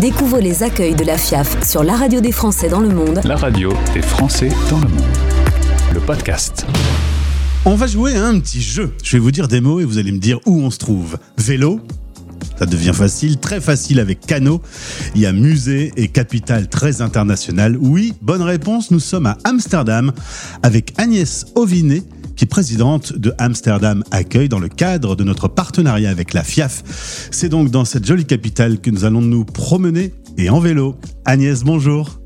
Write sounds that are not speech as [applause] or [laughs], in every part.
Découvre les accueils de la FIAF sur la radio des Français dans le monde. La radio des Français dans le monde. Le podcast. On va jouer à un petit jeu. Je vais vous dire des mots et vous allez me dire où on se trouve. Vélo, ça devient facile, très facile avec Cano. Il y a musée et capitale très internationale. Oui, bonne réponse, nous sommes à Amsterdam avec Agnès Ovinet qui est présidente de Amsterdam Accueil dans le cadre de notre partenariat avec la FIAF. C'est donc dans cette jolie capitale que nous allons nous promener et en vélo. Agnès, bonjour.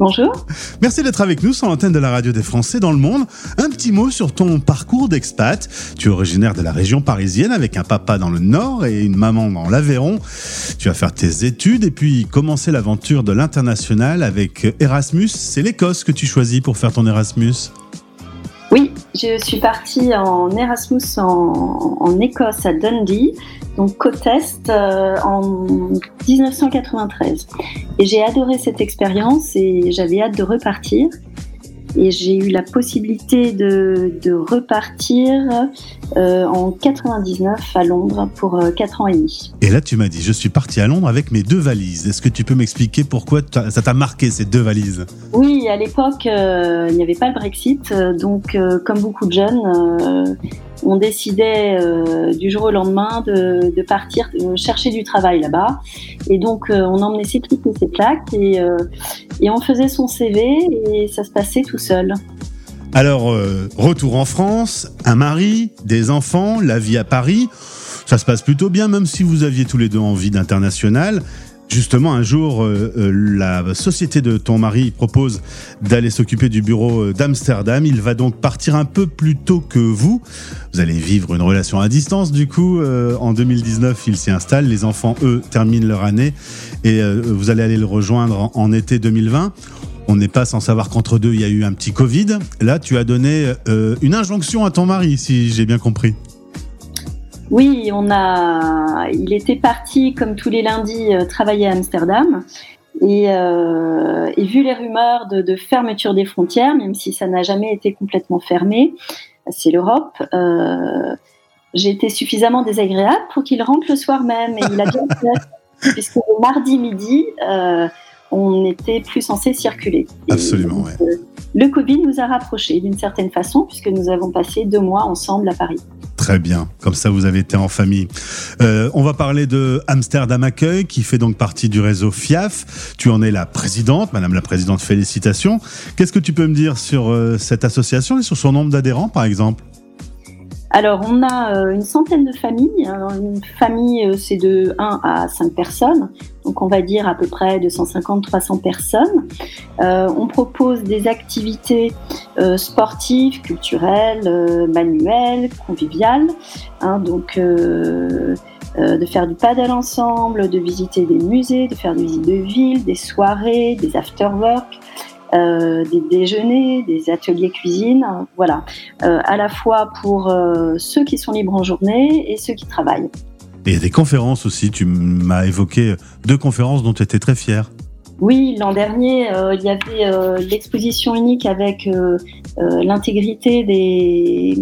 Bonjour. Merci d'être avec nous sur l'antenne de la radio des Français dans le monde. Un petit mot sur ton parcours d'expat. Tu es originaire de la région parisienne avec un papa dans le nord et une maman dans l'Aveyron. Tu vas faire tes études et puis commencer l'aventure de l'international avec Erasmus. C'est l'Écosse que tu choisis pour faire ton Erasmus. Oui, je suis partie en Erasmus en, Écosse à Dundee, donc côte est, euh, en 1993. Et j'ai adoré cette expérience et j'avais hâte de repartir. Et j'ai eu la possibilité de, repartir euh, en 99 à Londres pour euh, 4 ans et demi. Et là, tu m'as dit, je suis parti à Londres avec mes deux valises. Est-ce que tu peux m'expliquer pourquoi ça t'a marqué ces deux valises? Oui, à l'époque, euh, il n'y avait pas le Brexit. Donc, euh, comme beaucoup de jeunes, on décidait euh, du jour au lendemain de, partir chercher du travail là-bas. Et donc, euh, on emmenait ses clips ses plaques et, euh, et, on faisait son CV et ça se passait tout seul. Alors, retour en France, un mari, des enfants, la vie à Paris. Ça se passe plutôt bien, même si vous aviez tous les deux envie d'international. Justement, un jour, euh, euh, la société de ton mari propose d'aller s'occuper du bureau euh, d'Amsterdam. Il va donc partir un peu plus tôt que vous. Vous allez vivre une relation à distance. Du coup, en 2019, il s'y installe. Les enfants, eux, terminent leur année et vous allez aller le rejoindre en, été 2020. On n'est pas sans savoir qu'entre deux, il y a eu un petit Covid. Là, tu as donné une injonction à ton mari, si j'ai bien compris. Oui, on a. Il était parti comme tous les lundis euh, travailler à Amsterdam. Et, euh, vu les rumeurs de, fermeture des frontières, même si ça n'a jamais été complètement fermé, c'est l'Europe. Euh, j'ai été suffisamment désagréable pour qu'il rentre le soir même. Et il a bien fait, [laughs] puisque le mardi midi, on n'était plus censé circuler. Absolument, oui. le Covid nous a rapprochés d'une certaine façon, puisque nous avons passé deux mois ensemble à Paris. Très bien, comme ça vous avez été en famille. Euh, on va parler de Amsterdam Accueil, qui fait donc partie du réseau FIAF. Tu en es la présidente, Madame la Présidente, félicitations. Qu'est-ce que tu peux me dire sur euh, cette association et sur son nombre d'adhérents, par exemple? Alors, on a euh, une centaine de familles. Une famille, euh, c'est de 1 à 5 personnes. Donc, on va dire à peu près 250-300 personnes. Euh, on propose des activités sportives, culturelles, manuelles, conviviales. Hein, donc, de faire du paddle ensemble, de visiter des musées, de faire des visites de ville, des soirées, des after-work. Euh, des déjeuners, des ateliers cuisine, voilà, euh, à la fois pour euh, ceux qui sont libres en journée et ceux qui travaillent. Et des conférences aussi, tu m'as évoqué deux conférences dont tu étais très fière. Oui, l'an dernier, il y avait l'exposition unique avec l'intégrité des,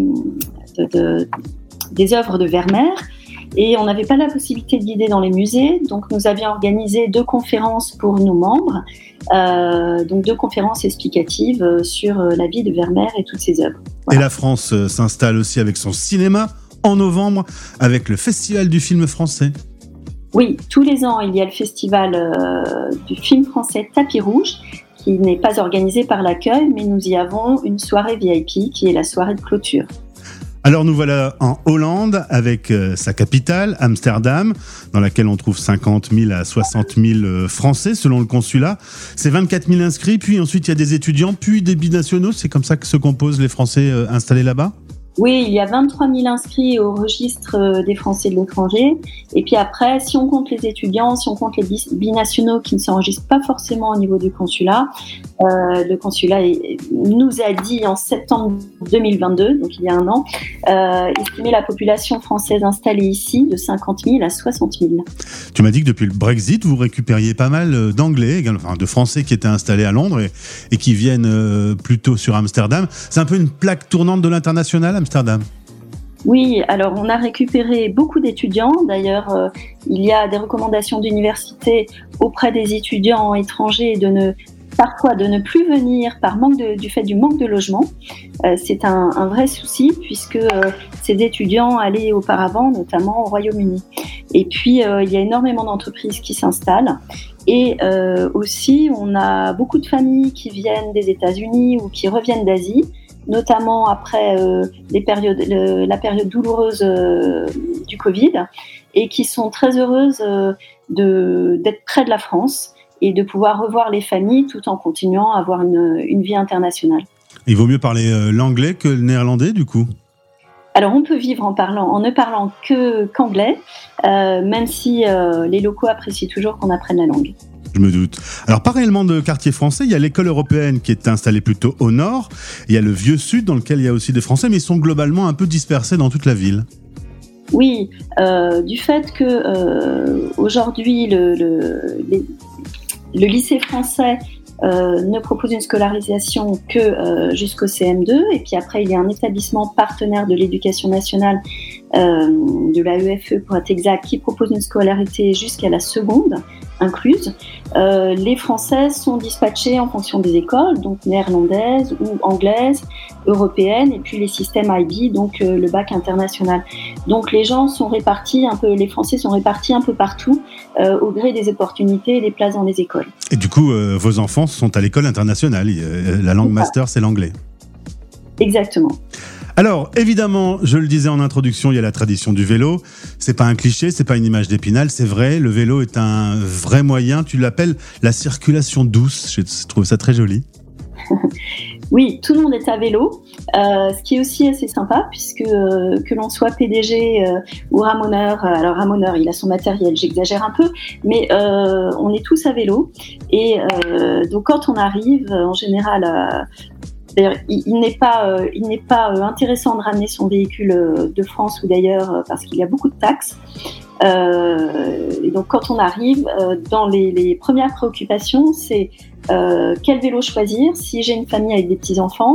des œuvres de Vermeer. Et on n'avait pas la possibilité de guider dans les musées, donc nous avions organisé deux conférences pour nos membres, euh, donc deux conférences explicatives euh, sur euh, la vie de Vermeer et toutes ses œuvres. Et la France s'installe aussi avec son cinéma en novembre, avec le Festival du film français. Oui, tous les ans, il y a le Festival du film français Tapis Rouge, qui n'est pas organisé par l'accueil, mais nous y avons une soirée VIP qui est la soirée de clôture. Alors nous voilà en Hollande avec euh, sa capitale, Amsterdam, dans laquelle on trouve 50 000 à 60 000 euh, Français selon le consulat. C'est 24 000 inscrits, puis ensuite il y a des étudiants, puis des binationaux. C'est comme ça que se composent les Français euh, installés là-bas? Oui, il y a 23 000 inscrits au registre des Français de l'étranger. Et puis après, si on compte les étudiants, si on compte les binationaux qui ne s'enregistrent pas forcément au niveau du consulat, euh, le consulat nous a dit en septembre 2022, donc il y a un an, euh, estimer la population française installée ici de 50 000 à 60 000. Tu m'as dit que depuis le Brexit, vous récupériez pas mal euh, d'Anglais, enfin de Français qui étaient installés à Londres et, et qui viennent plutôt sur Amsterdam. C'est un peu une plaque tournante de l'international, Amsterdam? Oui, alors on a récupéré beaucoup d'étudiants. D'ailleurs, euh, il y a des recommandations d'université auprès des étudiants étrangers de ne parfois de ne plus venir par manque du fait du manque de logement. Euh, c'est un, vrai souci puisque euh, ces étudiants allaient auparavant notamment au Royaume-Uni. Et puis il y a énormément d'entreprises qui s'installent. Et aussi, on a beaucoup de familles qui viennent des États-Unis ou qui reviennent d'Asie notamment après euh, les périodes, la période douloureuse euh, du Covid, et qui sont très heureuses euh, d'être près de la France et de pouvoir revoir les familles tout en continuant à avoir une, une vie internationale. Il vaut mieux parler l'anglais que le néerlandais, du coup? Alors on peut vivre en parlant, en ne parlant que qu'anglais, même si les locaux apprécient toujours qu'on apprenne la langue. Je me doute. Alors, parallèlement de quartier français, il y a l'école européenne qui est installée plutôt au nord. Il y a le vieux sud dans lequel il y a aussi des Français, mais ils sont globalement un peu dispersés dans toute la ville. Oui, euh, du fait que euh, aujourd'hui le, le, lycée français euh, ne propose une scolarisation que jusqu'au CM2, et puis après il y a un établissement partenaire de l'éducation nationale de l'AEFE pour être exact, qui propose une scolarité jusqu'à la seconde incluses. Euh, les Français sont dispatchés en fonction des écoles, donc néerlandaises ou anglaises, européennes, et puis les systèmes IB, donc euh, le bac international. Donc les gens sont répartis un peu, les Français sont répartis un peu partout euh, au gré des opportunités et des places dans les écoles. Et du coup, vos enfants sont à l'école internationale. La langue master, c'est l'anglais. Exactement. Alors, évidemment, je le disais en introduction, il y a la tradition du vélo. C'est pas un cliché, c'est pas une image d'épinal, c'est vrai. Le vélo est un vrai moyen. Tu l'appelles la circulation douce. Je trouve ça très joli. [laughs] Oui, tout le monde est à vélo, euh, ce qui est aussi assez sympa puisque euh, que l'on soit PDG euh, ou ramoneur, alors ramoneur il a son matériel, j'exagère un peu, mais on est tous à vélo et donc quand on arrive en général il, n'est pas, euh, il n'est pas euh, intéressant de ramener son véhicule euh, de France ou d'ailleurs parce qu'il y a beaucoup de taxes. et donc, quand on arrive, dans les, premières préoccupations, c'est quel vélo choisir? Si j'ai une famille avec des petits enfants,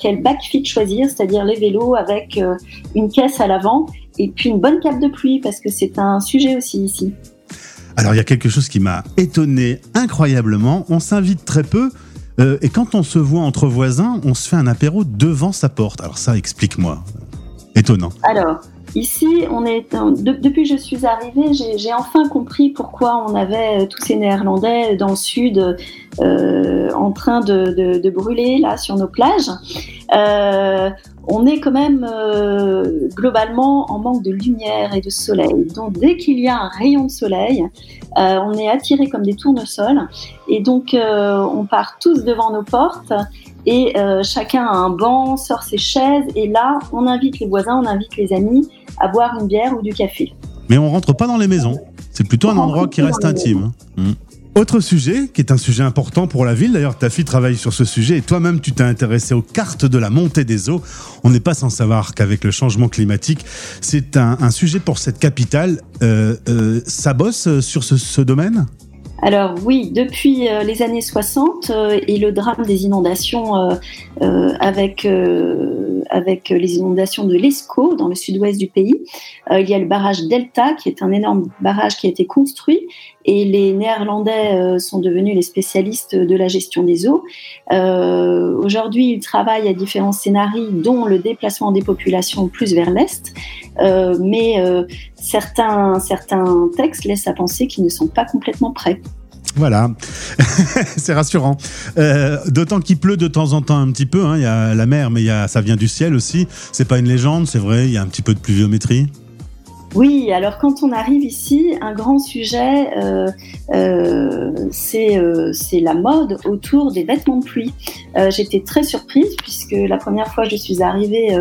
quel backfit choisir, c'est-à-dire les vélos avec une caisse à l'avant et puis une bonne cape de pluie parce que c'est un sujet aussi ici. Alors il y a quelque chose qui m'a étonné incroyablement. On s'invite très peu euh, et quand on se voit entre voisins, on se fait un apéro devant sa porte. Alors ça, explique-moi. Étonnant. Alors, ici, on est, depuis que je suis arrivée, j'ai enfin compris pourquoi on avait euh, tous ces Néerlandais dans le sud euh, en train de, brûler là sur nos plages. On est quand même globalement en manque de lumière et de soleil. Donc dès qu'il y a un rayon de soleil, euh, on est attirés comme des tournesols et donc euh, on part tous devant nos portes et euh, chacun a un banc, sort ses chaises et là on invite les voisins, on invite les amis à boire une bière ou du café. Mais on rentre pas dans les maisons. C'est plutôt un endroit qui reste intime. Autre sujet, qui est un sujet important pour la ville, d'ailleurs ta fille travaille sur ce sujet et toi-même tu t'es intéressé aux cartes de la montée des eaux. On n'est pas sans savoir qu'avec le changement climatique, c'est un, sujet pour cette capitale. Euh, euh, ça bosse sur ce domaine? Alors oui, depuis euh, les années 60 euh, et le drame des inondations euh, avec, avec les inondations de l'Escaut dans le sud-ouest du pays, il y a le barrage Delta qui est un énorme barrage qui a été construit et les Néerlandais sont devenus les spécialistes de la gestion des eaux. Aujourd'hui, ils travaillent à différents scénarios dont le déplacement des populations plus vers l'est, mais certains, certains textes laissent à penser qu'ils ne sont pas complètement prêts. Voilà, [laughs] c'est rassurant. Euh, d'autant qu'il pleut de temps en temps un petit peu. Hein. Il y a la mer, mais ça vient du ciel aussi. C'est pas une légende, c'est vrai. Il y a un petit peu de pluviométrie. Oui, alors quand on arrive ici, un grand sujet, euh, euh, euh, c'est la mode autour des vêtements de pluie. J'étais très surprise puisque la première fois que je suis arrivée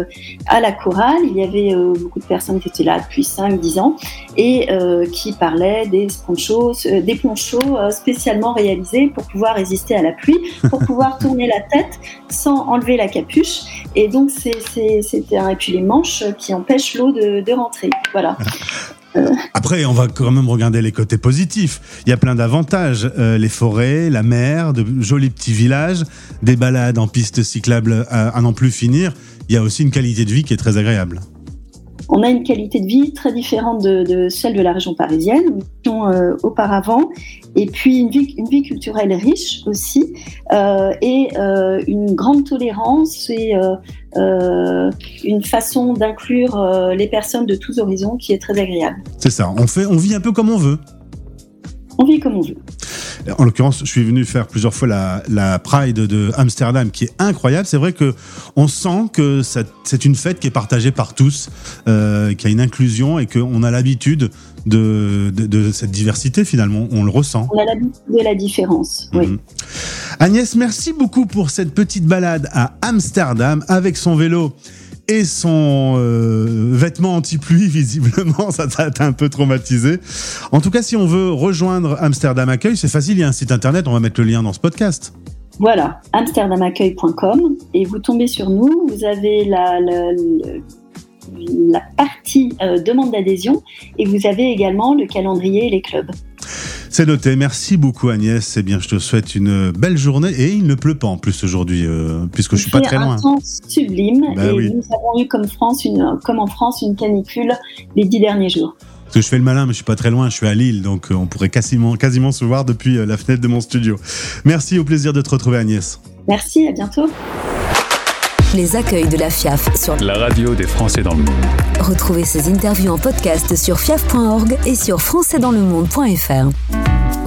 à la chorale, il y avait beaucoup de personnes qui étaient là depuis 5-10 ans et qui parlaient des ponchos, des ponchos spécialement réalisés pour pouvoir résister à la pluie, pour [laughs] pouvoir tourner la tête sans enlever la capuche. Et donc, c'était un... Et puis les manches qui empêchent l'eau de, de rentrer. Voilà. Après, on va quand même regarder les côtés positifs. Il y a plein d'avantages. Euh, les forêts, la mer, de jolis petits villages, des balades en pistes cyclables à, n'en plus finir. Il y a aussi une qualité de vie qui est très agréable. On a une qualité de vie très différente de, celle de la région parisienne, euh, auparavant, et puis une vie, culturelle riche aussi, euh, et une grande tolérance une façon d'inclure les personnes de tous horizons qui est très agréable. C'est ça, on, fait, on vit un peu comme on veut. On vit comme on veut. En l'occurrence, je suis venu faire plusieurs fois la, Pride de Amsterdam, qui est incroyable. C'est vrai que on sent que c'est une fête qui est partagée par tous, euh, qui a une inclusion et qu'on a l'habitude de, cette diversité finalement. On le ressent. On a l'habitude de la différence. Oui. Mhm. Agnès, merci beaucoup pour cette petite balade à Amsterdam avec son vélo et son euh, vêtement anti-pluie, [laughs] visiblement, ça t'a un peu traumatisé. En tout cas, si on veut rejoindre Amsterdam Accueil, c'est facile, il y a un site internet, on va mettre le lien dans ce podcast. Voilà, amsterdamaccueil.com, et vous tombez sur nous, vous avez la, la, partie euh, demande d'adhésion, et vous avez également le calendrier et les clubs. C'est noté. Merci beaucoup Agnès. Eh bien, je te souhaite une belle journée et il ne pleut pas en plus aujourd'hui euh, puisque je suis pas très loin. Un temps sublime bah et nous avons eu comme France une, comme en France une canicule les dix derniers jours. Parce que je fais le malin, mais je suis pas très loin. Je suis à Lille, donc euh, on pourrait quasiment, quasiment se voir depuis la fenêtre de mon studio. Merci, au plaisir de te retrouver Agnès. Merci, à bientôt. Les accueils de la FIAF sur la radio des Français dans le monde. Retrouvez ces interviews en podcast sur fiaf.org et sur françaisdanslemonde.fr.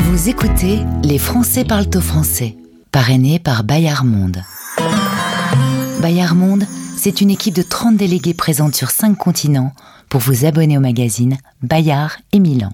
Vous écoutez Les Français parlent au français, parrainé par Bayard Monde. Bayard Monde, c'est une équipe de 30 délégués présentes sur 5 continents pour vous abonner au magazine Bayard et Milan.